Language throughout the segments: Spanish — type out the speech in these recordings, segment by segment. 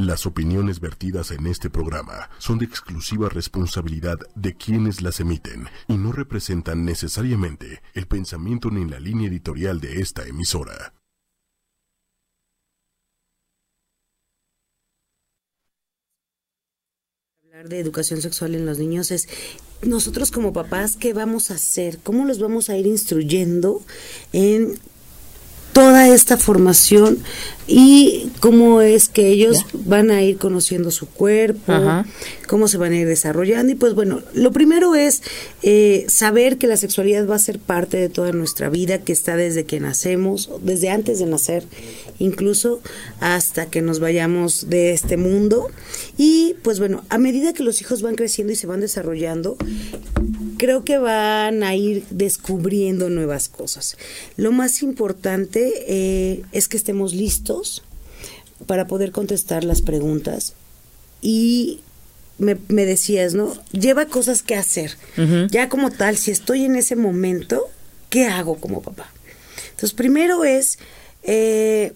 Las opiniones vertidas en este programa son de exclusiva responsabilidad de quienes las emiten y no representan necesariamente el pensamiento ni la línea editorial de esta emisora. Hablar de educación sexual en los niños es nosotros como papás, ¿qué vamos a hacer? ¿Cómo los vamos a ir instruyendo en toda esta formación y cómo es que ellos van a ir conociendo su cuerpo, cómo se van a ir desarrollando. Y pues bueno, lo primero es eh, saber que la sexualidad va a ser parte de toda nuestra vida, que está desde que nacemos, desde antes de nacer, incluso hasta que nos vayamos de este mundo. Y pues bueno, a medida que los hijos van creciendo y se van desarrollando, creo que van a ir descubriendo nuevas cosas. Lo más importante eh, es que estemos listos para poder contestar las preguntas y me, decías, ¿no? Lleva cosas que hacer. Ya como tal, si estoy en ese momento, ¿qué hago como papá? Entonces, primero es, eh,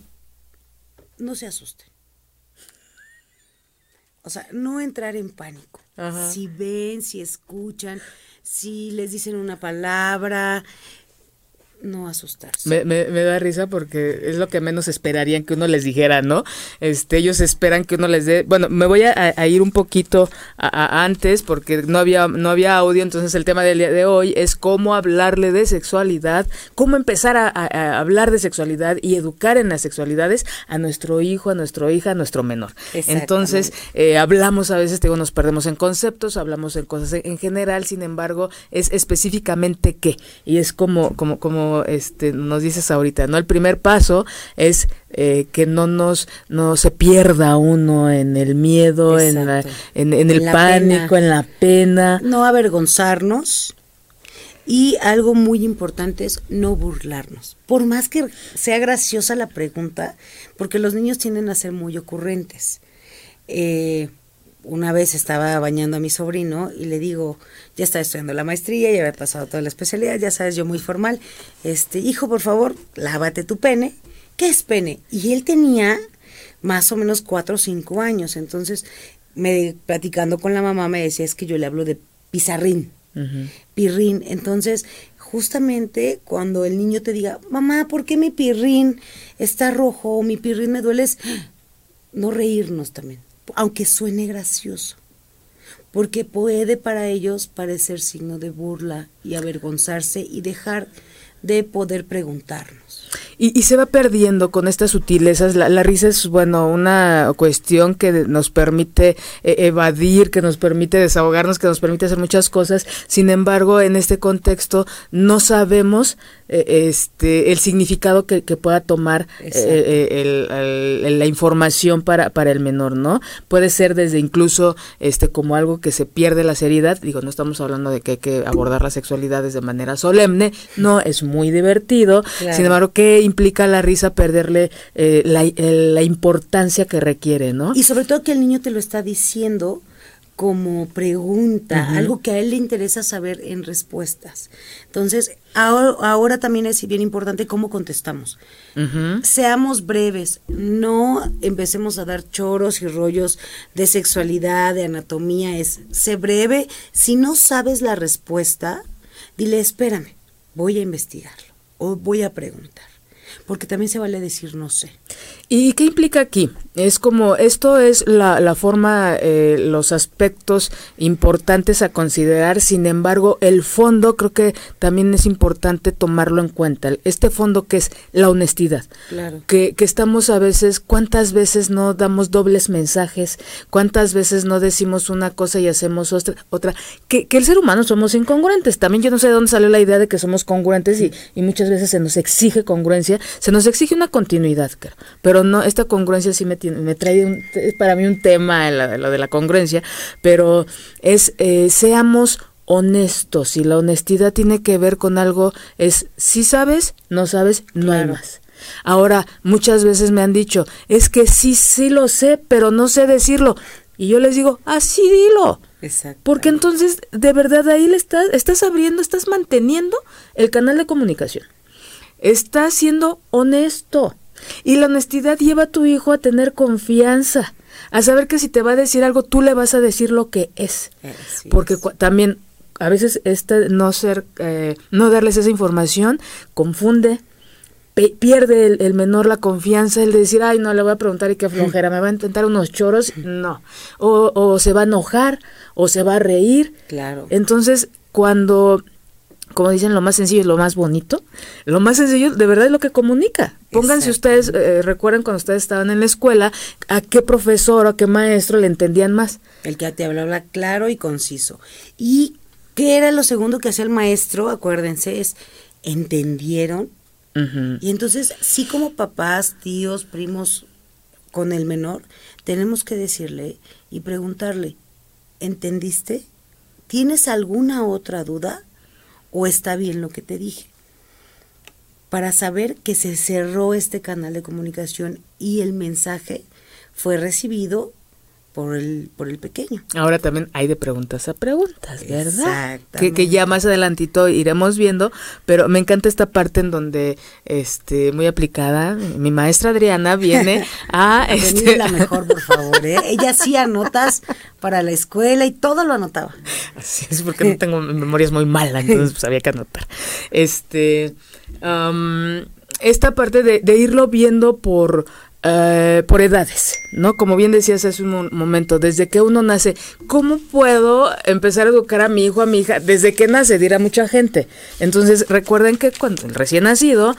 no se asusten. O sea, no entrar en pánico. Si ven, si escuchan, si les dicen una palabra, no asustarse. Me, me, da risa porque es lo que menos esperarían que uno les dijera, ¿no? Este, ellos esperan que uno les dé, bueno, me voy a, ir un poquito a, antes porque no había, no había audio, entonces el tema del día de hoy es cómo hablarle de sexualidad, cómo empezar a, hablar de sexualidad y educar en las sexualidades a nuestro hijo, a nuestra hija, a nuestro menor. Entonces, eh, hablamos a veces, digo, nos perdemos en conceptos, hablamos en cosas en general, sin embargo, es específicamente qué, y es como, como, como este, nos dices ahorita, ¿no? El primer paso es eh, que no nos no se pierda uno en el miedo, en, en, el pánico, en la pena. No avergonzarnos. Y algo muy importante es no burlarnos. Por más que sea graciosa la pregunta, porque los niños tienden a ser muy ocurrentes. Eh, una vez estaba bañando a mi sobrino y le digo, ya está estudiando la maestría, ya había pasado toda la especialidad, ya sabes, yo muy formal, este, hijo, por favor, lávate tu pene. ¿Qué es pene? Y él tenía más o menos cuatro o cinco años, entonces, me platicando con la mamá me decía, es que yo le hablo de pizarrín, pirrín, entonces, justamente cuando el niño te diga, mamá, ¿por qué mi pirrín está rojo o mi pirrín me duele? no reírnos también aunque suene gracioso, porque puede para ellos parecer signo de burla y avergonzarse y dejar de poder preguntarnos. Y, se va perdiendo con estas sutilezas. La, risa es, bueno, una cuestión que nos permite eh, evadir, que nos permite desahogarnos, que nos permite hacer muchas cosas. Sin embargo, en este contexto no sabemos eh, este el significado que, pueda tomar eh, la información para, para el menor, ¿no? Puede ser desde incluso este como algo que se pierde la seriedad. Digo, no estamos hablando de que hay que abordar las sexualidades de manera solemne. No, es muy divertido. Sin embargo, ¿qué implica la risa perderle eh, la, importancia que requiere, ¿no? Y sobre todo que el niño te lo está diciendo como pregunta, algo que a él le interesa saber en respuestas. Entonces, ahora, también es bien importante cómo contestamos. Seamos breves, no empecemos a dar choros y rollos de sexualidad, de anatomía, es, sé breve. Si no sabes la respuesta, dile, espérame, voy a investigarlo o voy a preguntar porque también se vale decir no sé. ¿Y qué implica aquí? Es como, esto es la, la forma, eh, los aspectos importantes a considerar, sin embargo, el fondo creo que también es importante tomarlo en cuenta. Este fondo que es la honestidad. Claro. Que, que estamos a veces, ¿cuántas veces no damos dobles mensajes? ¿Cuántas veces no decimos una cosa y hacemos otra? otra? Que, que el ser humano somos incongruentes. También yo no sé de dónde salió la idea de que somos congruentes y, y muchas veces se nos exige congruencia, se nos exige una continuidad, pero pero no, esta congruencia sí me, me trae es para mí un tema, lo de la congruencia, pero es, eh, seamos honestos y la honestidad tiene que ver con algo, es si sabes, no sabes, no hay más. Ahora, muchas veces me han dicho, es que sí, sí lo sé, pero no sé decirlo. Y yo les digo, así dilo. Exacto. Porque entonces, de verdad, ahí le estás, estás abriendo, estás manteniendo el canal de comunicación. Estás siendo honesto. Y la honestidad lleva a tu hijo a tener confianza, a saber que si te va a decir algo, tú le vas a decir lo que es. Porque también a veces este no ser, eh, no darles esa información confunde, pierde el, menor la confianza, el de decir, ay, no, le voy a preguntar y qué flojera, me va a intentar unos choros, no. O, o se va a enojar, o se va a reír. Claro. Entonces, cuando como dicen, lo más sencillo es lo más bonito. Lo más sencillo, de verdad, es lo que comunica. Pónganse ustedes, eh, recuerden cuando ustedes estaban en la escuela, a qué profesor o a qué maestro le entendían más. El que te hablaba claro y conciso. ¿Y qué era lo segundo que hacía el maestro? Acuérdense, es, ¿entendieron? Y entonces, sí como papás, tíos, primos con el menor, tenemos que decirle y preguntarle, ¿entendiste? ¿Tienes alguna otra duda? O está bien lo que te dije. Para saber que se cerró este canal de comunicación y el mensaje fue recibido por el, por el pequeño. Ahora también hay de preguntas a preguntas, ¿verdad? Que, que ya más adelantito iremos viendo, pero me encanta esta parte en donde, este, muy aplicada, mi maestra Adriana viene a... este... la mejor, por favor, ¿eh? Ella sí anotas para la escuela y todo lo anotaba. Así es, porque no tengo memorias muy malas, entonces pues había que anotar. Este... esta parte de, de irlo viendo por eh, por edades, ¿no? Como bien decías hace un momento, desde que uno nace, ¿cómo puedo empezar a educar a mi hijo, a mi hija? Desde que nace, dirá mucha gente. Entonces, recuerden que cuando el recién nacido,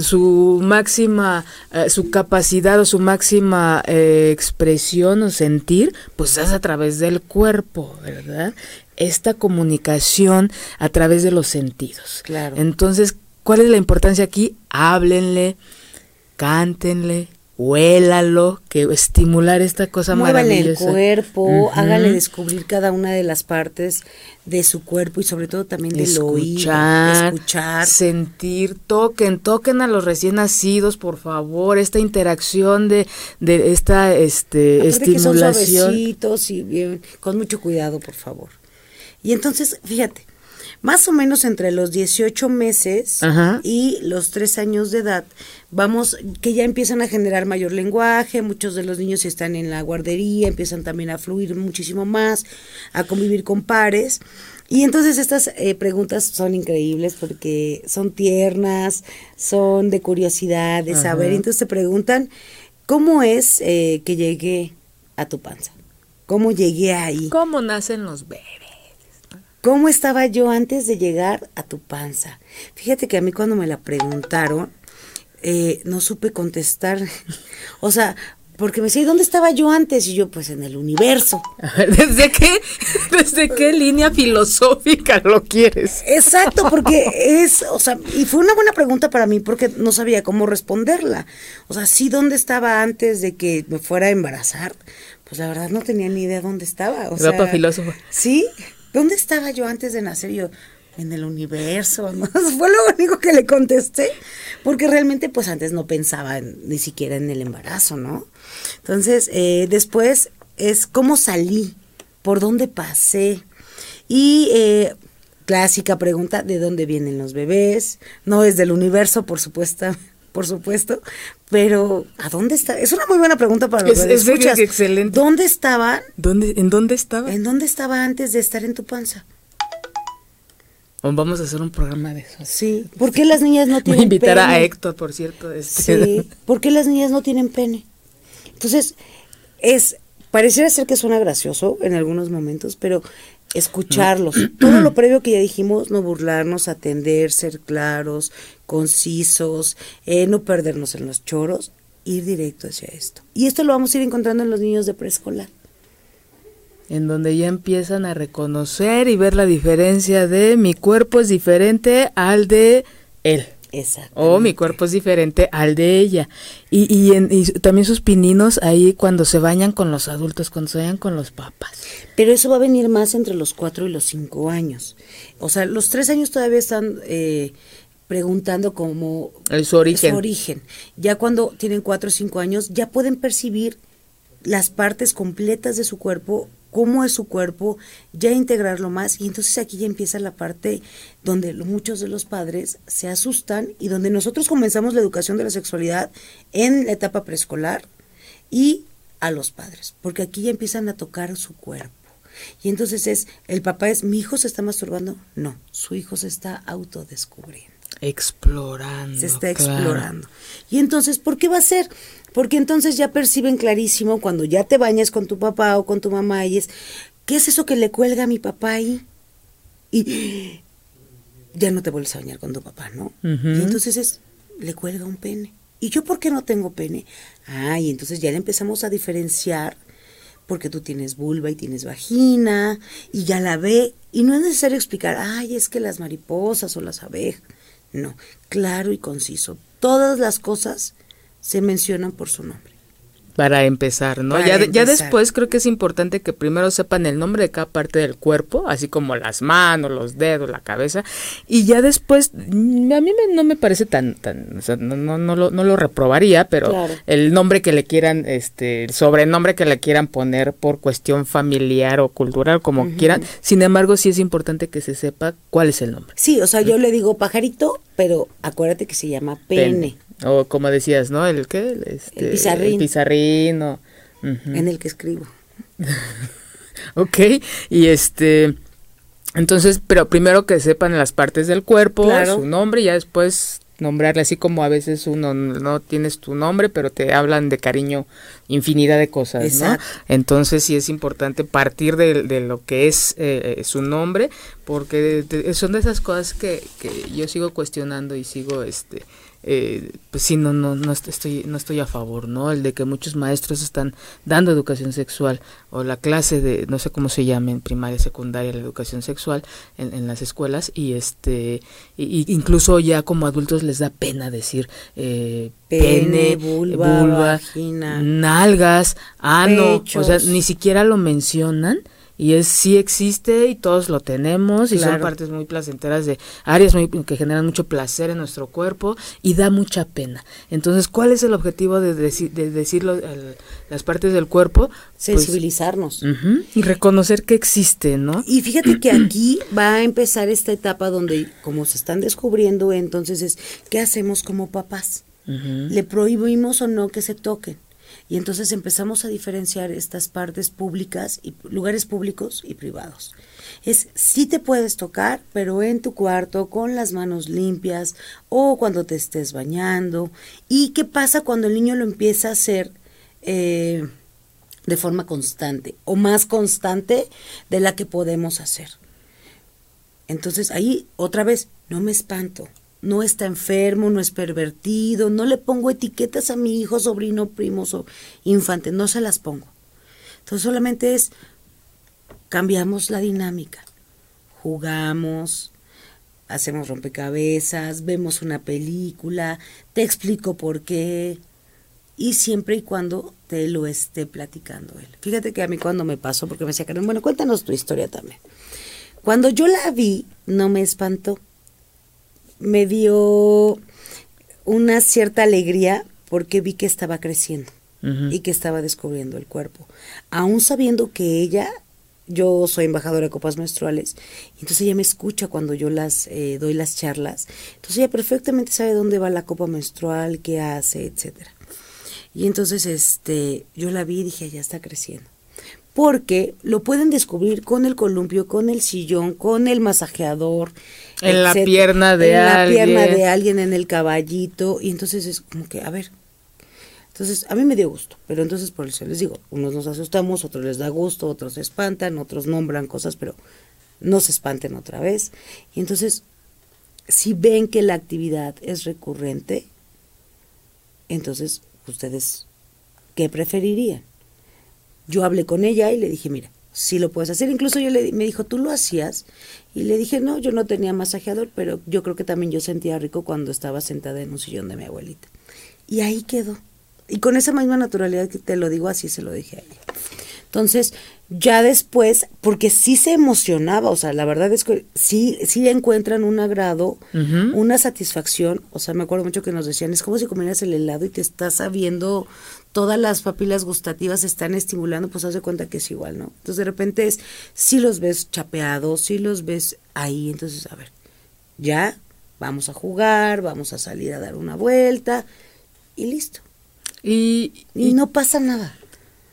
su máxima, eh, su capacidad o su máxima eh, expresión o sentir, pues es a través del cuerpo, ¿verdad? Esta comunicación a través de los sentidos. Claro. Entonces, ¿cuál es la importancia aquí? Háblenle, cántenle, huélalo, que estimular esta cosa Muévale el cuerpo, hágale descubrir cada una de las partes de su cuerpo y sobre todo también del escuchar, escuchar, sentir, toquen, toquen a los recién nacidos, por favor, esta interacción de, de esta este estimulación. Que son y bien, con mucho cuidado, por favor. Y entonces, fíjate, más o menos entre los 18 meses y los 3 años de edad, vamos, que ya empiezan a generar mayor lenguaje, muchos de los niños están en la guardería, empiezan también a fluir muchísimo más, a convivir con pares. Y entonces estas eh, preguntas son increíbles porque son tiernas, son de curiosidad, de saber. Entonces te preguntan, ¿cómo es eh, que llegué a tu panza? ¿Cómo llegué ahí? ¿Cómo nacen los bebés? ¿Cómo estaba yo antes de llegar a tu panza? Fíjate que a mí cuando me la preguntaron, eh, no supe contestar. o sea, porque me decía, ¿dónde estaba yo antes? Y yo, pues en el universo. ¿Desde qué, desde qué línea filosófica lo quieres? Exacto, porque es, o sea, y fue una buena pregunta para mí porque no sabía cómo responderla. O sea, sí, ¿dónde estaba antes de que me fuera a embarazar? Pues la verdad no tenía ni idea dónde estaba. O sea, filósofo. Sí, ¿dónde estaba yo antes de nacer? Yo, en el universo, ¿no? Fue lo único que le contesté, porque realmente pues antes no pensaba ni siquiera en el embarazo, ¿no? Entonces, eh, después es cómo salí, por dónde pasé. Y eh, clásica pregunta, ¿de dónde vienen los bebés? No es del universo, por supuesto, por supuesto, pero ¿a dónde está? Es una muy buena pregunta para los es, es excelente. ¿Dónde estaban? ¿Dónde, ¿En dónde estaba? ¿En dónde estaba antes de estar en tu panza? Vamos a hacer un programa de eso. Sí. ¿Por qué las niñas no tienen invitar a Héctor, por cierto. Este. Sí. ¿Por qué las niñas no tienen pene? Entonces, es, pareciera ser que suena gracioso en algunos momentos, pero escucharlos. Todo lo previo que ya dijimos, no burlarnos, atender, ser claros, concisos, eh, no perdernos en los choros, ir directo hacia esto. Y esto lo vamos a ir encontrando en los niños de preescolar en donde ya empiezan a reconocer y ver la diferencia de mi cuerpo es diferente al de él. Exacto. O mi cuerpo es diferente al de ella. Y, y, y, también sus pininos ahí cuando se bañan con los adultos, cuando se bañan con los papás. Pero eso va a venir más entre los cuatro y los cinco años. O sea, los tres años todavía están eh, preguntando como... su origen. Su origen. Ya cuando tienen cuatro o cinco años ya pueden percibir las partes completas de su cuerpo cómo es su cuerpo, ya integrarlo más y entonces aquí ya empieza la parte donde muchos de los padres se asustan y donde nosotros comenzamos la educación de la sexualidad en la etapa preescolar y a los padres, porque aquí ya empiezan a tocar su cuerpo. Y entonces es, el papá es, ¿mi hijo se está masturbando? No, su hijo se está autodescubriendo. Explorando. Se está explorando. Y entonces, ¿por qué va a ser? Porque entonces ya perciben clarísimo cuando ya te bañas con tu papá o con tu mamá y es, ¿qué es eso que le cuelga a mi papá ahí? Y ya no te vuelves a bañar con tu papá, ¿no? Y entonces es, le cuelga un pene. ¿Y yo por qué no tengo pene? Ah, y entonces ya le empezamos a diferenciar porque tú tienes vulva y tienes vagina y ya la ve y no es necesario explicar, ay, es que las mariposas o las abejas. No, claro y conciso. Todas las cosas se mencionan por su nombre. Para empezar, ¿no? ya, ya después creo que es importante que primero sepan el nombre de cada parte del cuerpo, así como las manos, los dedos, la cabeza, y ya después, mm, a mí no me parece tan, tan o sea, no, no, no, lo, no lo reprobaría, pero el nombre que le quieran, este, el sobrenombre que le quieran poner por cuestión familiar o cultural, como quieran, sin embargo sí es importante que se sepa cuál es el nombre. Sí, o sea, yo le digo pajarito, pero acuérdate que se llama pene. O como decías, ¿no? ¿El qué? Este, el pizarrín. El pizarrín En el que escribo. ok, y este... Entonces, pero primero que sepan las partes del cuerpo, su nombre, y ya después nombrarle así como a veces uno no tienes tu nombre, pero te hablan de cariño infinidad de cosas, ¿no? Entonces sí es importante partir de, de lo que es eh, eh, su nombre, porque son de esas cosas que, que yo sigo cuestionando y sigo este eh, pues sí, no, no, no estoy, no estoy a favor, ¿no? El de que muchos maestros están dando educación sexual o la clase de, no sé cómo se llama en primaria, secundaria, la educación sexual en, en las escuelas y este, y, incluso ya como adultos les da pena decir eh, pene, vulva, vagina, nalgas, ano, o sea, ni siquiera lo mencionan y es sí existe y todos lo tenemos y son partes muy placenteras de áreas muy, que generan mucho placer en nuestro cuerpo y da mucha pena. Entonces, ¿cuál es el objetivo de, de decirlo las partes del cuerpo? Pues, Sensibilizarnos. y reconocer que existe, ¿no? Y fíjate que aquí va a empezar esta etapa donde como se están descubriendo, entonces es ¿qué hacemos como papás? ¿Le prohibimos o no que se toquen? Y entonces empezamos a diferenciar estas partes públicas y lugares públicos y privados. Es sí te puedes tocar, pero en tu cuarto con las manos limpias o cuando te estés bañando. ¿Y qué pasa cuando el niño lo empieza a hacer eh, de forma constante o más constante de la que podemos hacer? Entonces ahí otra vez no me espanto, no está enfermo, no es pervertido, no le pongo etiquetas a mi hijo, sobrino, primo, o infante, no se las pongo. Entonces solamente es, cambiamos la dinámica, jugamos, hacemos rompecabezas, vemos una película, te explico por qué, y siempre y cuando te lo esté platicando él. Fíjate que a mí cuando me pasó, porque me decía, bueno, cuéntanos tu historia también. Cuando yo la vi, no me espantó me dio una cierta alegría porque vi que estaba creciendo y que estaba descubriendo el cuerpo. Aún sabiendo que ella, yo soy embajadora de copas menstruales, entonces ella me escucha cuando yo las eh, doy las charlas. Entonces ella perfectamente sabe dónde va la copa menstrual, qué hace, etcétera. Y entonces este, yo la vi y dije, ya está creciendo porque lo pueden descubrir con el columpio, con el sillón, con el masajeador. En la pierna de alguien. En la pierna de alguien, en el caballito. Y entonces es como que, a ver. Entonces, a mí me dio gusto, pero entonces por eso les digo, unos nos asustamos, otros les da gusto, otros se espantan, otros nombran cosas, pero no se espanten otra vez. Y entonces, si ven que la actividad es recurrente, entonces ustedes, ¿qué preferirían? Yo hablé con ella y le dije, mira, si lo puedes hacer. Incluso yo le, me dijo, ¿tú lo hacías? Y le dije, no, yo no tenía masajeador, pero yo creo que también yo sentía rico cuando estaba sentada en un sillón de mi abuelita. Y ahí quedó. Y con esa misma naturalidad que te lo digo, así se lo dije a ella. Entonces, ya después, porque sí se emocionaba, o sea, la verdad es que sí, sí encuentran un agrado, una satisfacción, o sea, me acuerdo mucho que nos decían, es como si comieras el helado y te estás sabiendo, todas las papilas gustativas están estimulando, pues haz de cuenta que es igual, ¿no? Entonces de repente es, si los ves chapeados, si los ves ahí, entonces, a ver, ya, vamos a jugar, vamos a salir a dar una vuelta, y listo. y, y no pasa nada.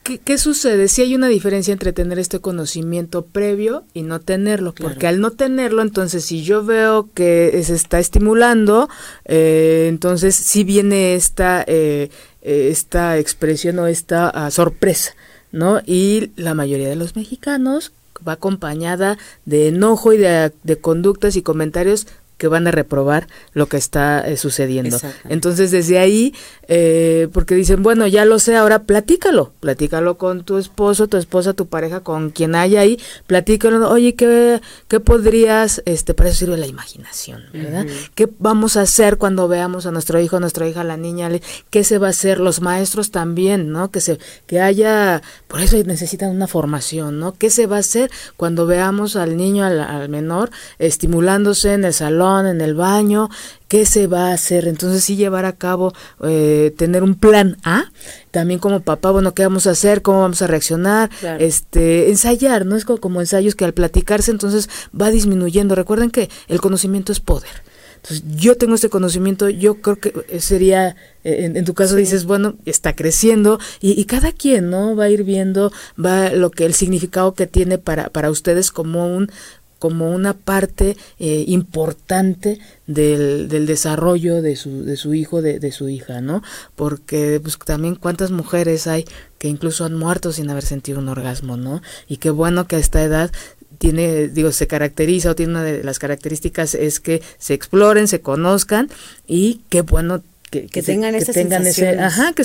¿Qué, sucede? Si hay una diferencia entre tener este conocimiento previo y no tenerlo, porque al no tenerlo, entonces si yo veo que se está estimulando, eh, entonces sí viene esta, eh, esta expresión o esta ah, sorpresa, ¿no? Y la mayoría de los mexicanos va acompañada de enojo y de, de conductas y comentarios que van a reprobar lo que está eh, sucediendo. Entonces, desde ahí, eh, porque dicen, bueno, ya lo sé, ahora platícalo, platícalo con tu esposo, tu esposa, tu pareja, con quien haya ahí, platícalo, oye, ¿qué, qué podrías, este, para eso sirve la imaginación, ¿verdad? ¿Qué vamos a hacer cuando veamos a nuestro hijo, a nuestra hija, a la niña? ¿Qué se va a hacer? Los maestros también, ¿no? Que se, que haya, por eso necesitan una formación, ¿no? ¿Qué se va a hacer cuando veamos al niño, al, al menor, estimulándose en el salón? En el baño, qué se va a hacer. Entonces sí llevar a cabo, eh, tener un plan A, también como papá, bueno, qué vamos a hacer, cómo vamos a reaccionar, este, ensayar, ¿no? Es como, ensayos que al platicarse entonces va disminuyendo. Recuerden que el conocimiento es poder. Entonces, yo tengo este conocimiento, yo creo que sería, eh, en, tu caso dices, bueno, está creciendo y, y, cada quien, ¿no? Va a ir viendo, va lo que el significado que tiene para, para ustedes como un, como una parte eh, importante del, del, desarrollo de su, de su hijo, de, de, su hija, ¿no? Porque pues, también cuántas mujeres hay que incluso han muerto sin haber sentido un orgasmo, ¿no? Y qué bueno que a esta edad tiene, digo, se caracteriza o tiene una de las características es que se exploren, se conozcan y qué bueno que, tengan, ese, ajá, que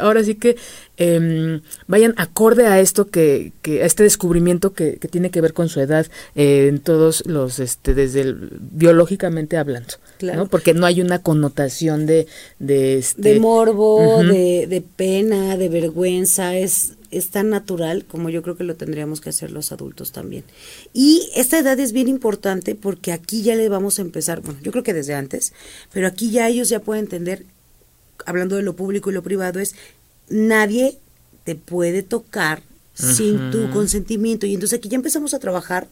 ahora sí que eh, vayan acorde a esto que, que a este descubrimiento que, que tiene que ver con su edad eh, en todos los, este, desde el, biológicamente hablando, claro. Porque no hay una connotación de, de este, de morbo, de, de pena, de vergüenza, es es tan natural como yo creo que lo tendríamos que hacer los adultos también. Y esta edad es bien importante porque aquí ya le vamos a empezar, bueno, yo creo que desde antes, pero aquí ya ellos ya pueden entender, hablando de lo público y lo privado, es nadie te puede tocar sin tu consentimiento. Y entonces aquí ya empezamos a trabajar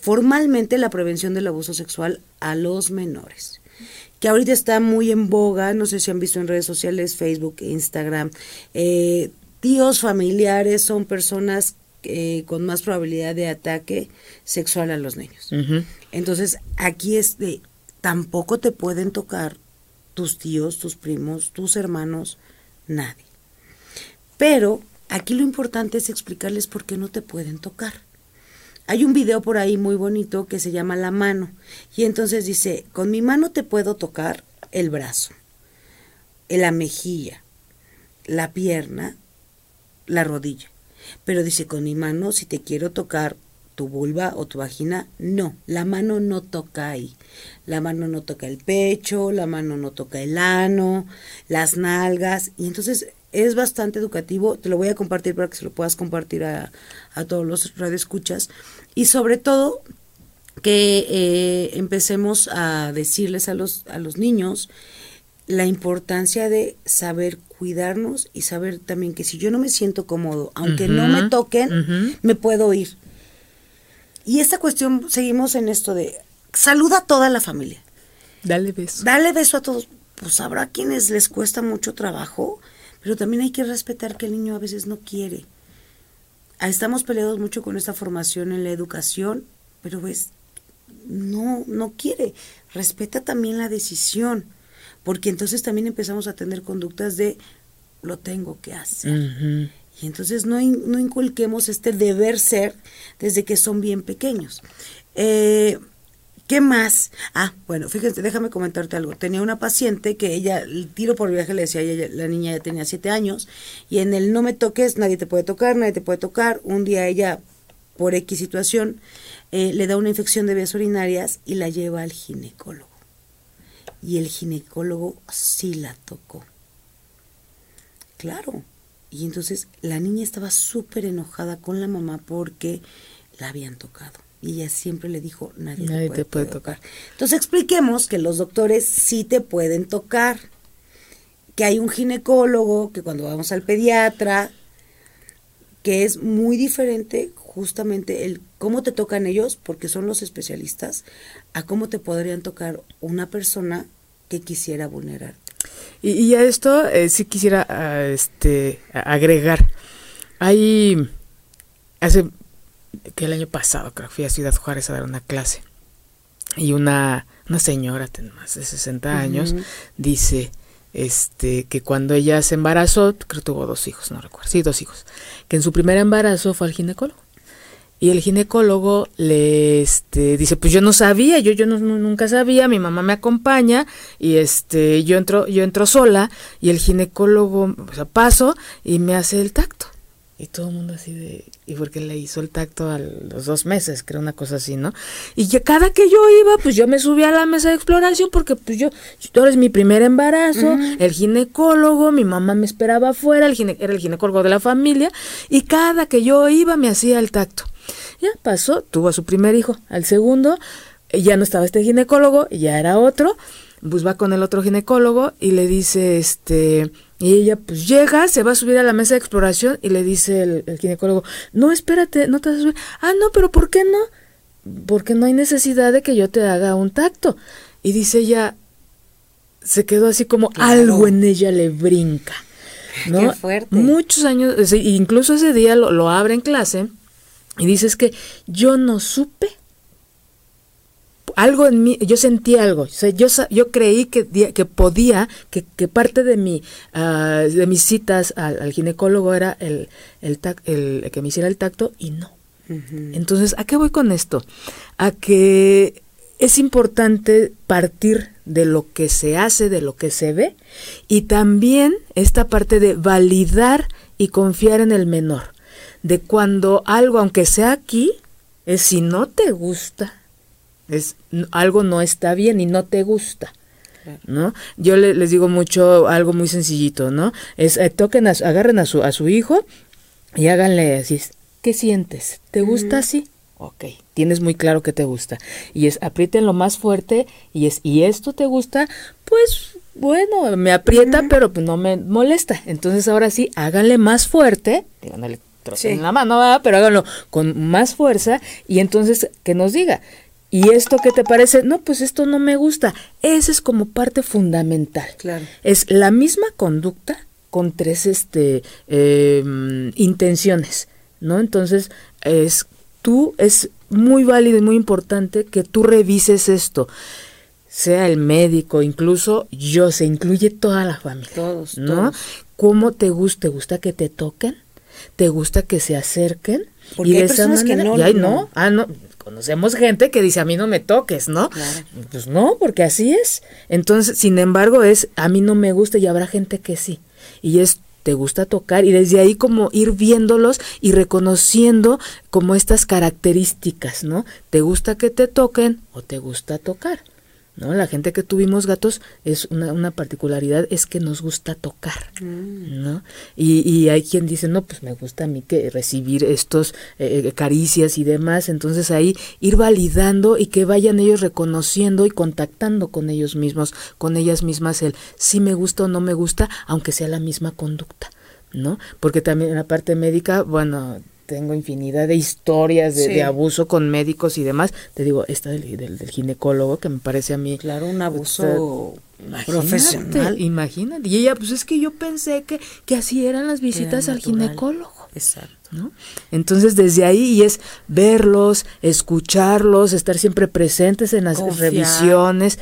formalmente la prevención del abuso sexual a los menores que ahorita está muy en boga, no sé si han visto en redes sociales, Facebook, Instagram, eh, tíos familiares son personas eh, con más probabilidad de ataque sexual a los niños. Entonces, aquí es de, tampoco te pueden tocar tus tíos, tus primos, tus hermanos, nadie. Pero aquí lo importante es explicarles por qué no te pueden tocar. Hay un video por ahí muy bonito que se llama La mano. Y entonces dice, con mi mano te puedo tocar el brazo, la mejilla, la pierna, la rodilla. Pero dice, con mi mano, si te quiero tocar tu vulva o tu vagina, no, la mano no toca ahí. La mano no toca el pecho, la mano no toca el ano, las nalgas. Y entonces es bastante educativo. Te lo voy a compartir para que se lo puedas compartir a, a todos los radioescuchas. Y sobre todo, que eh, empecemos a decirles a los, a los niños la importancia de saber cuidarnos y saber también que si yo no me siento cómodo, aunque no me toquen, me puedo ir. Y esta cuestión, seguimos en esto de saluda a toda la familia. Dale beso. Dale beso a todos. Pues habrá quienes les cuesta mucho trabajo, pero también hay que respetar que el niño a veces no quiere. Ah, estamos peleados mucho con esta formación en la educación, pero pues no, no quiere. Respeta también la decisión porque entonces también empezamos a tener conductas de lo tengo que hacer. Y entonces no, no, inculquemos este deber ser desde que son bien pequeños. Eh, ¿Qué más? Ah, bueno, fíjense, déjame comentarte algo. Tenía una paciente que ella, el tiro por viaje le decía, ella, la niña ya tenía siete años, y en el no me toques, nadie te puede tocar, nadie te puede tocar. Un día ella, por X situación, eh, le da una infección de vías urinarias y la lleva al ginecólogo y el ginecólogo sí la tocó. Claro. Y entonces la niña estaba súper enojada con la mamá porque la habían tocado. Y ella siempre le dijo, nadie, te, puede, tocar. Entonces expliquemos que los doctores sí te pueden tocar. Que hay un ginecólogo, que cuando vamos al pediatra, que es muy diferente justamente el cómo te tocan ellos, porque son los especialistas, a cómo te podrían tocar una persona que quisiera vulnerar. Y, a esto eh, sí quisiera ah, este, agregar Hay, hace, que el año pasado creo que fui a Ciudad Juárez a dar una clase y una, una señora más de 60 años dice este que cuando ella se embarazó, creo que tuvo dos hijos, no recuerdo, sí, dos hijos, que en su primer embarazo fue al ginecólogo. Y el ginecólogo le este, dice, pues yo no sabía, yo, yo no, nunca sabía, mi mamá me acompaña y este, yo entro, yo entro sola y el ginecólogo, o sea, paso y me hace el tacto. Y todo el mundo así de, y porque le hizo el tacto a los dos meses, creo una cosa así, ¿no? Y que cada que yo iba, pues yo me subía a la mesa de exploración porque pues yo, yo es mi primer embarazo, el ginecólogo, mi mamá me esperaba afuera, el era el ginecólogo de la familia, y cada que yo iba me hacía el tacto. Ya pasó, tuvo a su primer hijo, al segundo, ya no estaba este ginecólogo, ya era otro, pues va con el otro ginecólogo y le dice, este, y ella pues llega, se va a subir a la mesa de exploración y le dice el, ginecólogo, no, espérate, no te vas a subir. Ah, no, pero ¿por qué no? Porque no hay necesidad de que yo te haga un tacto. Y dice ella, se quedó así como algo en ella le brinca. ¿no? Qué fuerte. Muchos años, incluso ese día lo, lo abre en clase y dice es que yo no supe algo en mí, yo sentí algo, o sea, yo, yo creí que, que podía, que, que parte de, mi, ah, de mis citas al, ginecólogo era el, el, el, que me hiciera el tacto y no. Entonces, ¿a qué voy con esto? A que es importante partir de lo que se hace, de lo que se ve, y también esta parte de validar y confiar en el menor, de cuando algo, aunque sea aquí, es si no te gusta, es algo no está bien y no te gusta. ¿No? Yo les digo mucho algo muy sencillito, ¿no? Es eh, toquen, agarren a su, a su hijo y háganle así, ¿qué sientes? ¿Te gusta así? Ok, tienes muy claro que te gusta. Y es lo más fuerte y es, ¿y esto te gusta? Pues bueno, me aprieta, pero pues no me molesta. Entonces ahora sí, háganle más fuerte, díganle en la mano, pero háganlo con más fuerza y entonces que nos diga, ¿Y esto qué te parece? No, pues esto no me gusta. Esa es como parte fundamental. Claro. Es la misma conducta con tres este, em, intenciones, ¿no? Entonces, es tú, es muy válido y muy importante que tú revises esto sea el médico, incluso yo, se incluye toda la familia. Todos, ¿no? ¿Cómo te gusta? ¿Te gusta que te toquen? ¿Te gusta que se acerquen? Porque y hay personas que no, y no. Ah, no conocemos gente que dice a mí no me toques, ¿no? Pues no, porque así es. Entonces, sin embargo, es a mí no me gusta y habrá gente que sí. Y es te gusta tocar y desde ahí como ir viéndolos y reconociendo como estas características, ¿no? ¿Te gusta que te toquen o te gusta tocar? ¿No? La gente que tuvimos gatos es una, una particularidad es que nos gusta tocar, mm. ¿no? Y, y, hay quien dice, no, pues me gusta a mí que recibir estos eh, eh, caricias y demás, entonces ahí ir validando y que vayan ellos reconociendo y contactando con ellos mismos, con ellas mismas el si me gusta o no me gusta, aunque sea la misma conducta, ¿no? Porque también en la parte médica, bueno, tengo infinidad de historias de, abuso con médicos y demás. Te digo, esta del, del, ginecólogo que me parece a mí. Claro, un abuso profesional. Imagínate. Y ella, pues es que yo pensé que, que así eran las visitas al ginecólogo. Exacto. ¿no? Entonces, desde ahí, y es verlos, escucharlos, estar siempre presentes en las revisiones.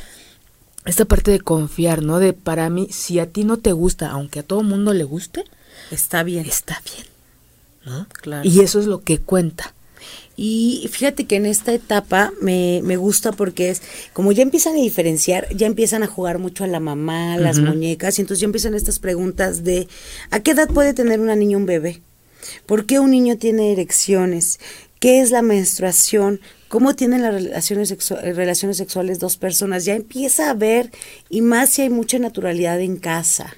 Esta parte de confiar, ¿no? De para mí, si a ti no te gusta, aunque a todo mundo le guste, está bien. Está bien. Y eso es lo que cuenta. Y fíjate que en esta etapa me, me, gusta porque es, como ya empiezan a diferenciar, ya empiezan a jugar mucho a la mamá, a las muñecas, y entonces ya empiezan estas preguntas de, ¿a qué edad puede tener una niña un bebé? ¿Por qué un niño tiene erecciones? ¿Qué es la menstruación? ¿Cómo tienen las relaciones, relaciones sexuales dos personas? Ya empieza a ver, y más si hay mucha naturalidad en casa.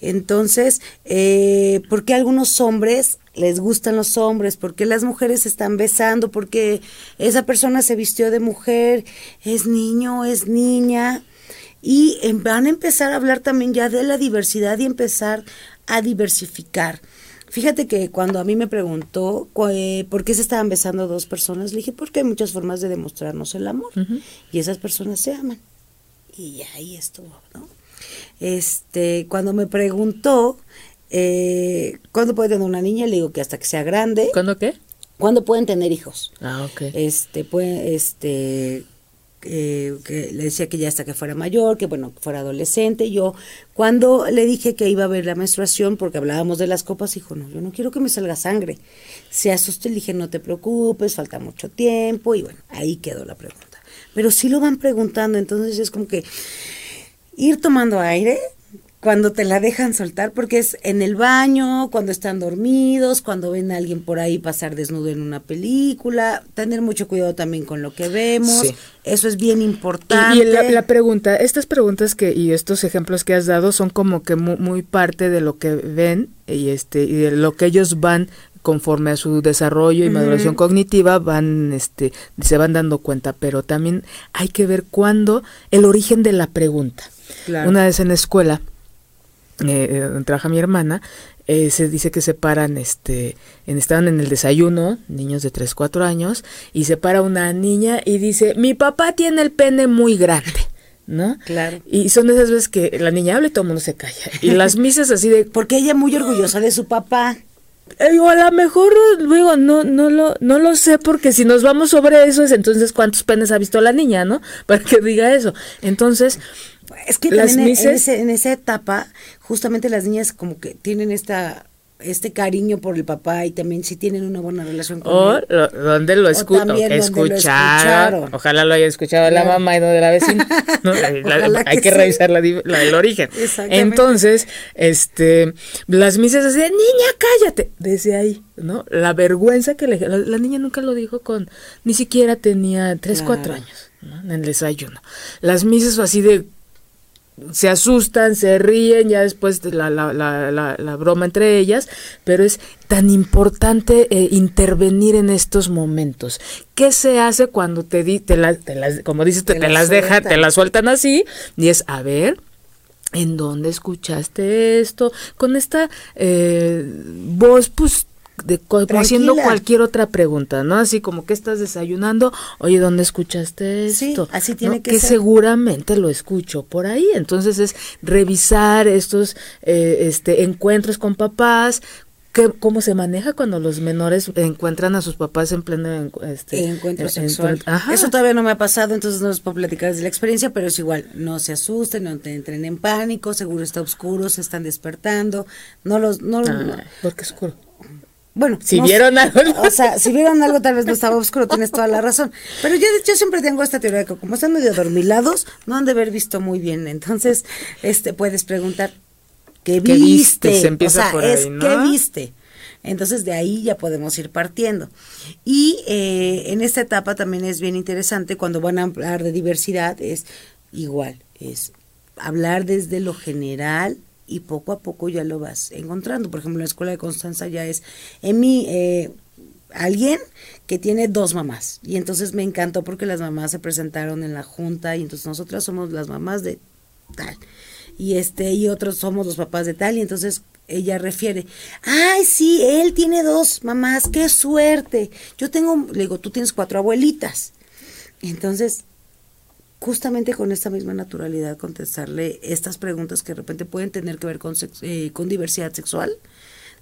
Entonces, eh, ¿por qué algunos hombres les gustan los hombres, porque las mujeres se están besando, porque esa persona se vistió de mujer, es niño, es niña. Y van a empezar a hablar también ya de la diversidad y empezar a diversificar. Fíjate que cuando a mí me preguntó eh, por qué se estaban besando dos personas, le dije, porque hay muchas formas de demostrarnos el amor. Y esas personas se aman. Y ahí estuvo, ¿no? Este, cuando me preguntó eh, ¿cuándo puede tener una niña? Le digo que hasta que sea grande. ¿Cuándo qué? ¿Cuándo pueden tener hijos? Ah, ok. Este, pues, este, eh, que le decía que ya hasta que fuera mayor, que bueno, que fuera adolescente. Yo, cuando le dije que iba a ver la menstruación, porque hablábamos de las copas, dijo, no, yo no quiero que me salga sangre. Se asustó y le dije, no te preocupes, falta mucho tiempo, y bueno, ahí quedó la pregunta. Pero sí lo van preguntando, entonces es como que ir tomando aire, cuando te la dejan soltar, porque es en el baño, cuando están dormidos, cuando ven a alguien por ahí pasar desnudo en una película, tener mucho cuidado también con lo que vemos, Sí. eso es bien importante. Y, y la, la pregunta, estas preguntas que y estos ejemplos que has dado son como que mu- muy, parte de lo que ven y este y de lo que ellos van conforme a su desarrollo y maduración cognitiva van este se van dando cuenta, pero también hay que ver cuándo el origen de la pregunta. Claro. Una vez en la escuela eh, eh, donde trabaja mi hermana, eh, se dice que se paran, este, en, estaban en el desayuno, niños de 3, 4 años, y se para una niña y dice, mi papá tiene el pene muy grande, ¿no? Claro. Y son de esas veces que la niña habla y todo el mundo se calla. Y las misas así de, Porque ella muy orgullosa de su papá. eh, digo, a lo mejor, digo, no, no lo, no lo sé porque si nos vamos sobre eso es entonces cuántos penes ha visto la niña, ¿no? Para que diga eso. Entonces, Es que Las también en- en, ese- en esa etapa, justamente las niñas como que tienen esta este cariño por el papá y también si tienen una buena relación con O él. lo- donde lo, escu- también donde lo escucharon. escucharon. Ojalá lo haya escuchado la mamá y no de la vecina. ¿no? La- hay que que sí. revisar la, la del origen. Entonces, este, las misas así de, niña, cállate. Desde ahí, ¿no? La vergüenza que le... La, la niña nunca lo dijo con... Ni siquiera tenía tres, Claro. cuatro años, ¿no? En el desayuno. Las misas así de se asustan, se ríen, ya después de la, la, la, la, la broma entre ellas, pero es tan importante eh, intervenir en estos momentos. ¿Qué se hace cuando te, di, te, la- te las, como dices, te, las dejan, te las sueltan así? Y es, a ver, ¿en dónde escuchaste esto? Con esta eh, voz, pues, de, co- como haciendo cualquier otra pregunta, ¿no? Así como que estás desayunando, oye, ¿dónde escuchaste Sí, esto? así tiene ¿No? que que ser. seguramente lo escucho por ahí. Entonces es revisar estos eh, este, encuentros con papás, cómo se maneja cuando los menores encuentran a sus papás en pleno este, encuentro en- sexual. en- ajá. Eso todavía no me ha pasado, entonces no les puedo platicar desde la experiencia, pero es igual, no se asusten, no te entren en pánico, seguro está oscuro, se están despertando, no los, no, no- Ay, porque es oscuro. Bueno. Si no vieron algo. O sea, si vieron algo tal vez no estaba oscuro, tienes toda la razón, pero yo, yo siempre tengo esta teoría de que como están medio dormilados, no han de haber visto muy bien, entonces, este, puedes preguntar, ¿qué ¿Qué viste? Se empieza o sea, por es. ¿qué viste? Entonces de ahí ya podemos ir partiendo. Y eh, en esta etapa también es bien interesante cuando van a hablar de diversidad, es igual, es hablar desde lo general y poco a poco ya lo vas encontrando. Por ejemplo, en la escuela de Constanza ya es, en mi, eh, alguien que tiene dos mamás. Y entonces me encantó porque las mamás se presentaron en la junta y entonces nosotras somos las mamás de tal. Y este, y otros somos los papás de tal. Y entonces ella refiere, ay, sí, él tiene dos mamás, qué suerte. Yo tengo, le digo, tú tienes cuatro abuelitas. Entonces, justamente con esta misma naturalidad, contestarle estas preguntas que de repente pueden tener que ver con, eh, con diversidad sexual,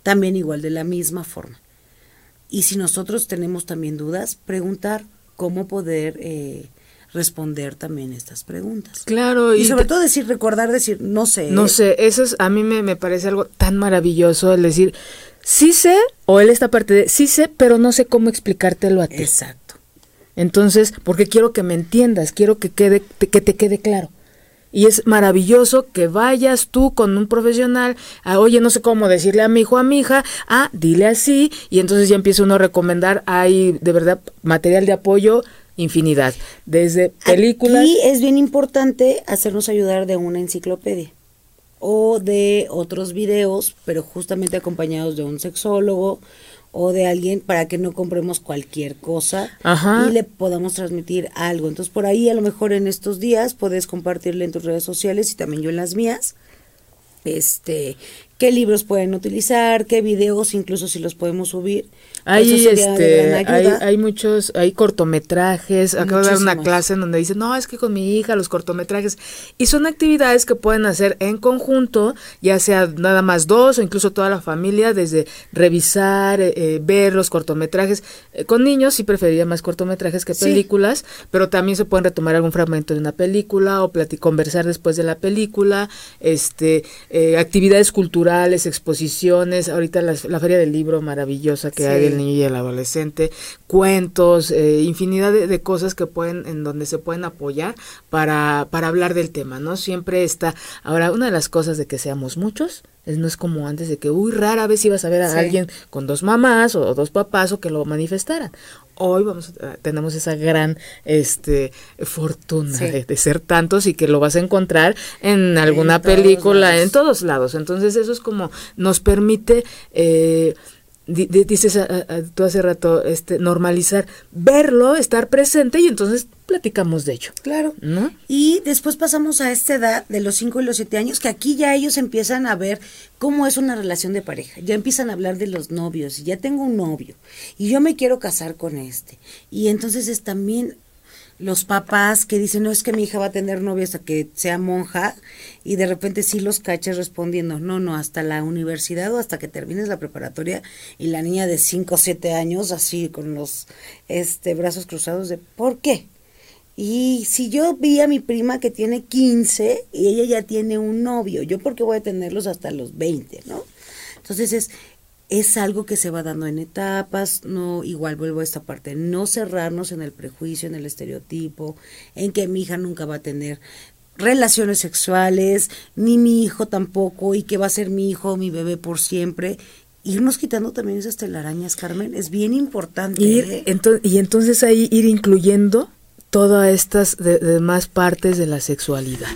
también igual de la misma forma. Y si nosotros tenemos también dudas, preguntar cómo poder eh, responder también estas preguntas. Claro, Y, y sobre todo decir, recordar decir, no sé. No sé, eso es, a mí me, me parece algo tan maravilloso el decir, sí sé, o él esta parte de, sí sé, pero no sé cómo explicártelo a ti. Exacto. Entonces, porque quiero que me entiendas, quiero que, quede, te- que te quede claro. Y es maravilloso que vayas tú con un profesional, a, oye, no sé cómo decirle a mi hijo, a mi hija, ah, dile así, y entonces ya empieza uno a recomendar, hay de verdad material de apoyo infinidad, desde películas. Aquí es bien importante hacernos ayudar de una enciclopedia o de otros videos, pero justamente acompañados de un sexólogo o de alguien para que no compremos cualquier cosa Ajá. y le podamos transmitir algo. Entonces por ahí a lo mejor en estos días puedes compartirle en tus redes sociales y también yo en las mías. Este, qué libros pueden utilizar, qué videos, incluso si los podemos subir. Hay, este, hay, hay, muchos, hay cortometrajes. Acabo de dar una clase en donde dicen, no, es que con mi hija los cortometrajes. Y son actividades que pueden hacer en conjunto, ya sea nada más dos o incluso toda la familia, desde revisar, eh, eh, ver los cortometrajes. Eh, con niños sí preferiría más cortometrajes que películas, pero también se pueden retomar algún fragmento de una película o conversar después de la película, este, actividades culturales, exposiciones. Ahorita la, Feria del Libro maravillosa que hay niño y el adolescente, cuentos, eh, infinidad de, cosas que pueden, en donde se pueden apoyar para, para hablar del tema, ¿no? Siempre está, ahora, una de las cosas de que seamos muchos, es, no es como antes de que, uy, rara vez ibas a ver a alguien con dos mamás o dos papás o que lo manifestaran. Hoy vamos tenemos esa gran este fortuna de, ser tantos y que lo vas a encontrar en alguna película, en todos lados. Entonces eso es como nos permite eh, dices tú hace rato, este, normalizar, verlo, estar presente y entonces platicamos de ello. Claro. ¿no? Y después pasamos a esta edad de los 5 y los 7 años, que aquí ya ellos empiezan a ver cómo es una relación de pareja. Ya empiezan a hablar de los novios. Ya tengo un novio y yo me quiero casar con este. Y entonces es también los papás que dicen, no es que mi hija va a tener novia hasta que sea monja, y de repente sí los cachas respondiendo, no, no, hasta la universidad o hasta que termines la preparatoria, y la niña de 5 o 7 años así con los este, brazos cruzados de, ¿por qué? Y si yo vi a mi prima que tiene 15 y ella ya tiene un novio, yo porque voy a tenerlos hasta los 20, ¿no? Entonces es, es algo que se va dando en etapas, no, igual vuelvo a esta parte, no cerrarnos en el prejuicio, en el estereotipo, en que mi hija nunca va a tener relaciones sexuales, ni mi hijo tampoco, y que va a ser mi hijo o mi bebé por siempre. Irnos quitando también esas telarañas, Carmen, es bien importante. ¿eh? y entonces ahí ir incluyendo todas estas demás partes de la sexualidad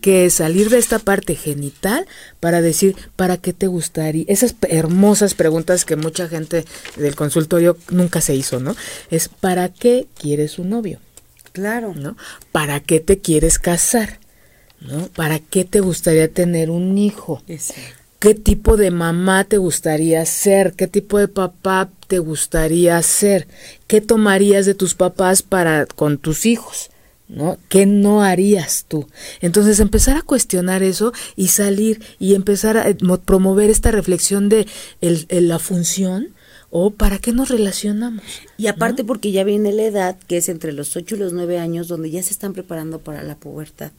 que es salir de esta parte genital para decir, ¿para qué te gustaría? Esas hermosas preguntas que mucha gente del consultorio nunca se hizo, ¿no? Es, ¿para qué quieres un novio? Claro. ¿No? ¿Para qué te quieres casar? ¿No? ¿Para qué te gustaría tener un hijo? ¿Qué tipo de mamá te gustaría ser? ¿Qué tipo de papá te gustaría ser? ¿Qué tomarías de tus papás para con tus hijos? ¿no? ¿Qué no harías tú? Entonces empezar a cuestionar eso y salir y empezar a promover esta reflexión de la función o para qué nos relacionamos. Y aparte porque ya viene la edad, que es entre los 8 y los 9 años, donde ya se están preparando para la pubertad.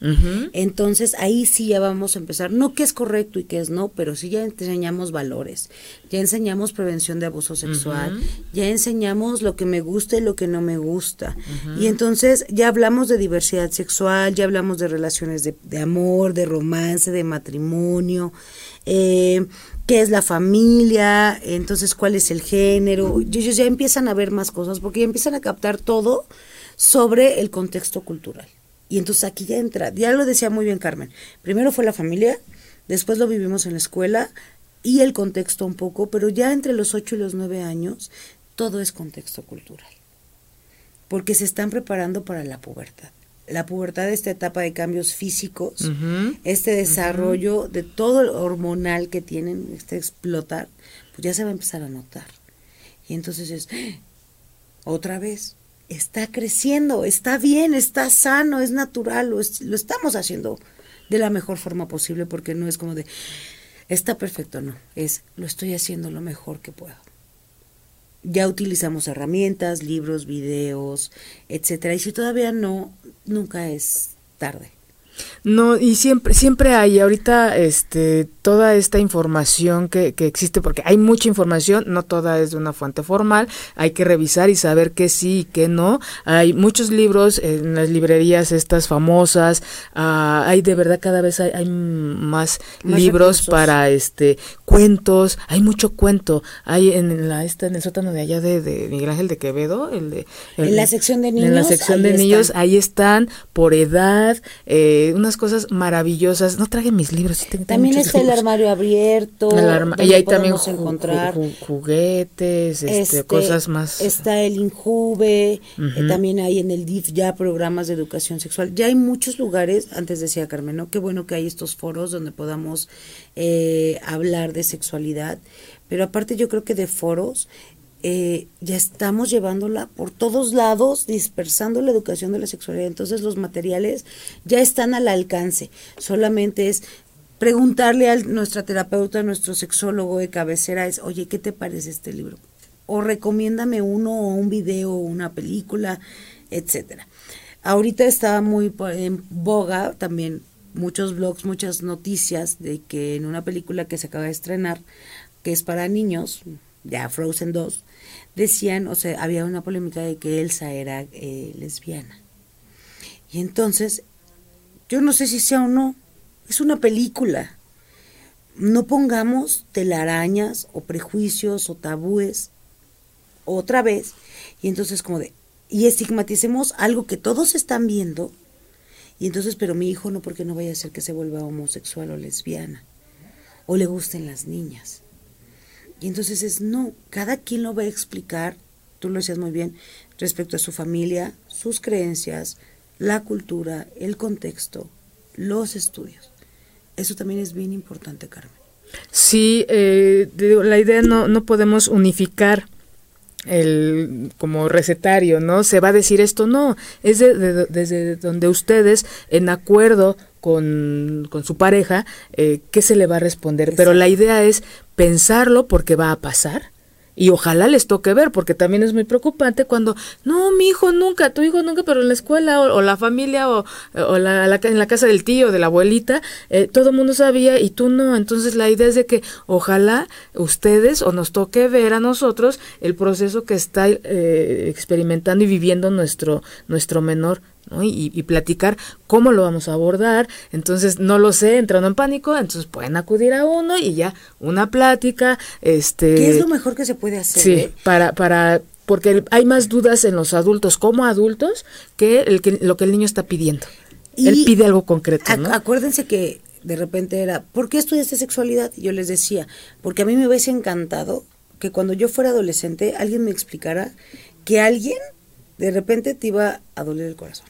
Entonces ahí sí ya vamos a empezar, no que es correcto y que es no, pero sí ya enseñamos valores, ya enseñamos prevención de abuso sexual, ya enseñamos lo que me gusta y lo que no me gusta. Y entonces ya hablamos de diversidad sexual, ya hablamos de relaciones de, de amor, de romance, de matrimonio. Eh, qué es la familia, entonces cuál es el género. Ellos ya empiezan a ver más cosas porque empiezan a captar todo sobre el contexto cultural. Y entonces aquí ya entra, ya lo decía muy bien Carmen, primero fue la familia, después lo vivimos en la escuela y el contexto un poco, pero ya entre los 8 y los 9 años todo es contexto cultural, porque se están preparando para la pubertad la pubertad, esta etapa de cambios físicos, este desarrollo de todo el hormonal que tienen, este explotar, pues ya se va a empezar a notar. Y entonces es, otra vez, está creciendo, está bien, está sano, es natural, lo, lo estamos haciendo de la mejor forma posible porque no es como de, está perfecto, no, es, lo estoy haciendo lo mejor que puedo ya utilizamos herramientas, libros, videos, etcétera. Y si todavía no, nunca es tarde. No, y siempre, siempre hay, ahorita, este, toda esta información que, que, existe, porque hay mucha información, no toda es de una fuente formal, hay que revisar y saber qué sí y qué no. Hay muchos libros en las librerías estas famosas, uh, hay de verdad cada vez hay, hay más, libros para este cuentos, hay mucho cuento, hay en la esta en el sótano de allá de, de Miguel Ángel de Quevedo, el de en la sección de niños, en la sección de niños, ahí están por edad, eh, este, unas cosas maravillosas. No traje mis libros. también está el armario abierto. y ahí también encontrar juguetes, este, este, cosas más. Está el Injuve, eh, también hay en el DIF ya programas de educación sexual. Ya hay muchos lugares, antes decía Carmen, ¿no? Qué bueno que hay estos foros donde podamos eh, hablar de sexualidad. Pero aparte yo creo que de foros eh, ya estamos llevándola por todos lados, dispersando la educación de la sexualidad. Entonces los materiales ya están al alcance. Solamente es preguntarle a nuestra terapeuta, a nuestro sexólogo de cabecera, es, oye, ¿qué te parece este libro? O recomiéndame uno o un video o una película, etcétera. Ahorita está muy en boga también muchos blogs, muchas noticias de que en una película que se acaba de estrenar, que es para niños, ya Frozen 2, decían, o sea, había una polémica de que Elsa era eh, lesbiana. Y entonces, yo no sé si sea o no, es una película. No pongamos telarañas o prejuicios o tabúes otra vez. Y entonces como de, y estigmaticemos algo que todos están viendo. Y entonces, pero mi hijo no, porque no vaya a ser que se vuelva homosexual o lesbiana. O le gusten las niñas. Y entonces es, no, cada quien lo va a explicar, tú lo decías muy bien, respecto a su familia, sus creencias, la cultura, el contexto, los estudios. Eso también es bien importante, Carmen. Sí, eh, la idea no, no podemos unificar el como recetario, ¿no? Se va a decir esto, no, es desde donde ustedes, en acuerdo con, con su pareja, eh, ¿qué se le va a responder? Pero la idea es pensarlo porque va a pasar y ojalá les toque ver, porque también es muy preocupante cuando, no, mi hijo nunca, tu hijo nunca, pero en la escuela o, la familia o, o la, en la casa del tío, de la abuelita, eh, todo el mundo sabía y tú no. Entonces la idea es de que ojalá ustedes o nos toque ver a nosotros el proceso que está eh, experimentando y viviendo nuestro, nuestro menor y, platicar cómo lo vamos a abordar. Entonces, no lo sé, entrando en pánico, entonces pueden acudir a uno y ya una plática. Este, ¿Qué es lo mejor que se puede hacer? Sí, eh? para, para, porque hay más dudas en los adultos como adultos que, el que lo que el niño está pidiendo. Él pide algo concreto. Acuérdense que de repente era, ¿por qué estudiaste sexualidad? Y yo les decía, porque a mí me hubiese encantado que cuando yo fuera adolescente alguien me explicara que alguien de repente te iba a doler el corazón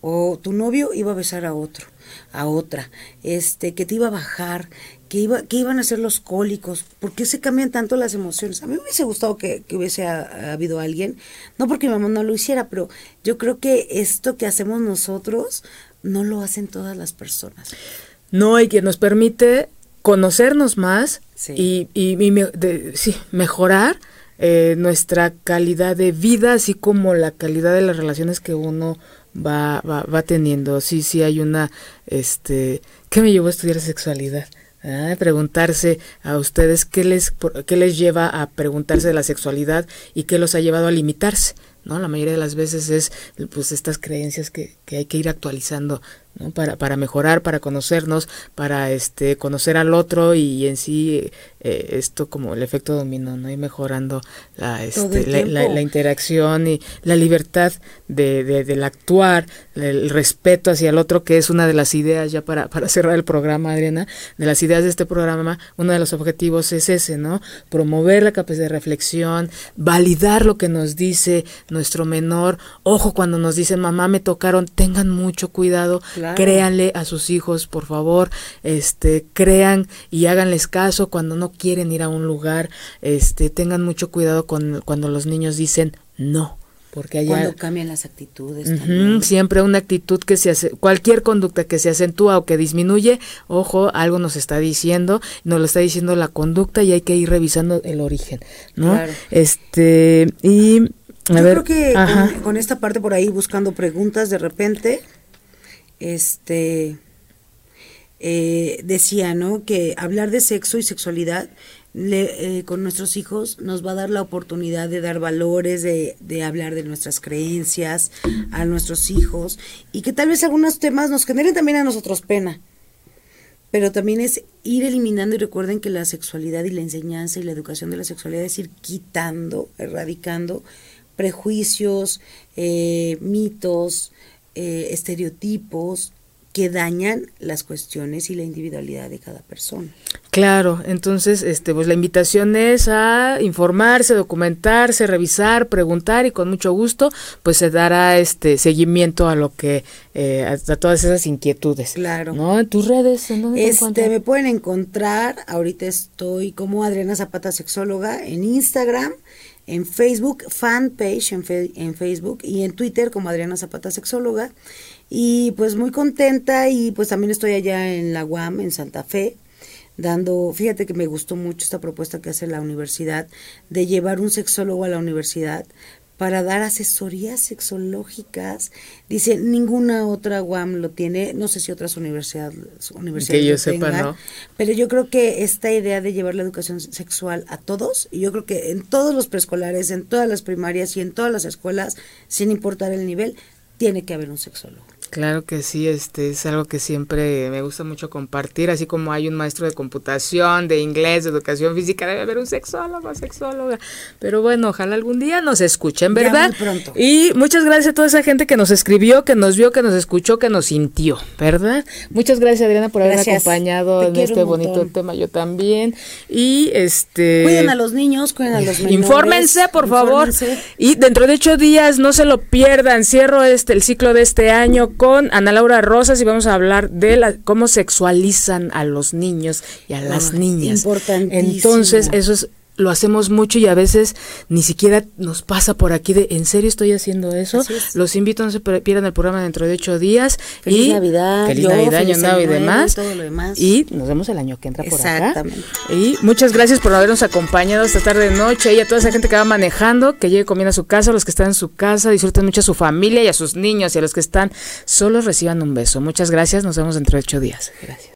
o tu novio iba a besar a otro, a otra, este, que te iba a bajar, que iba, que iban a ser los cólicos, ¿por qué se cambian tanto las emociones? A mí me hubiese gustado que, hubiese habido alguien, no porque mi mamá no lo hiciera, pero yo creo que esto que hacemos nosotros no lo hacen todas las personas. No, y que nos permite conocernos más y, y, sí, mejorar eh, nuestra calidad de vida, así como la calidad de las relaciones que uno va, va, va teniendo. Sí, sí hay una, este, ¿qué me llevó a estudiar sexualidad? Ah, preguntarse a ustedes qué les, qué les lleva a preguntarse de la sexualidad y qué los ha llevado a limitarse. ¿no? La mayoría de las veces es pues estas creencias que, que hay que ir actualizando ¿no? para, para mejorar, para conocernos, para este conocer al otro y en sí eh, esto como el efecto dominó, ¿no? Y mejorando la, este, la, interacción y la libertad de, de, del actuar, el respeto hacia el otro, que es una de las ideas, ya para, para cerrar el programa, Adriana, de las ideas de este programa, uno de los objetivos es ese, ¿no? Promover la capacidad de reflexión, validar lo que nos dice nuestro menor, ojo cuando nos dicen mamá me tocaron, tengan mucho cuidado, créanle a sus hijos, por favor, este, crean y háganles caso cuando no quieren ir a un lugar, este, tengan mucho cuidado con, cuando los niños dicen no. Porque allá, cuando cambian las actitudes. siempre una actitud que se hace, cualquier conducta que se acentúa o que disminuye, ojo, algo nos está diciendo, nos lo está diciendo la conducta y hay que ir revisando el origen, ¿no? Este, y yo creo que con, esta parte por ahí buscando preguntas de repente, este eh, decía, ¿no? Que hablar de sexo y sexualidad eh, con nuestros hijos nos va a dar la oportunidad de dar valores, de, de, hablar de nuestras creencias a nuestros hijos y que tal vez algunos temas nos generen también a nosotros pena. Pero también es ir eliminando y recuerden que la sexualidad y la enseñanza y la educación de la sexualidad es ir quitando, erradicando prejuicios, eh, mitos, eh, estereotipos que dañan las cuestiones y la individualidad de cada persona. Claro, entonces, este, pues la invitación es a informarse, documentarse, revisar, preguntar y con mucho gusto, pues se dará este seguimiento a lo que, eh, a, todas esas inquietudes. Claro. ¿No? En tus redes, ¿en dónde este, me pueden encontrar. Ahorita estoy como Adriana Zapata Sexóloga en Instagram en Facebook, fanpage en, en Facebook y en Twitter como Adriana Zapata Sexóloga. Y pues muy contenta y pues también estoy allá en la UAM, en Santa Fe, dando, fíjate que me gustó mucho esta propuesta que hace la universidad de llevar un sexólogo a la universidad para dar asesorías sexológicas. Dice, ninguna otra UAM lo tiene, no sé si otras universidades, universidades que yo sepa, ¿no? pero yo creo que esta idea de llevar la educación sexual a todos, y yo creo que en todos los preescolares, en todas las primarias y en todas las escuelas, sin importar el nivel, tiene que haber un sexólogo. Claro que sí, este es algo que siempre me gusta mucho compartir, así como hay un maestro de computación, de inglés, de educación física, debe haber un sexólogo, sexóloga. Pero bueno, ojalá algún día nos escuchen, ¿verdad? pronto. Y muchas gracias a toda esa gente que nos escribió, que nos vio, que nos escuchó, que nos sintió, ¿verdad? Muchas gracias Adriana por haberme acompañado en este bonito tema, yo también. Y este Cuiden a los niños, cuiden a los menores. Infórmense, por favor. Y dentro de ocho días no se lo pierdan. Cierro este el ciclo de este año con Ana Laura Rosas y vamos a hablar de la, cómo sexualizan a los niños y a las ah, niñas. Entonces, eso es lo hacemos mucho y a veces ni siquiera nos pasa por aquí de ¿en serio estoy haciendo eso? Los invito a no se pierdan el programa dentro de ocho días. Feliz y Navidad. Feliz Navidad, Año Nuevo y demás. Y nos vemos el año que entra por acá. Y muchas gracias por habernos acompañado esta tarde de noche y a toda esa gente que va manejando, que llegue comiendo a su casa, a los que están en su casa, disfruten mucho a su familia y a sus niños y a los que están solos reciban un beso. Muchas gracias, nos vemos dentro de ocho días. Gracias.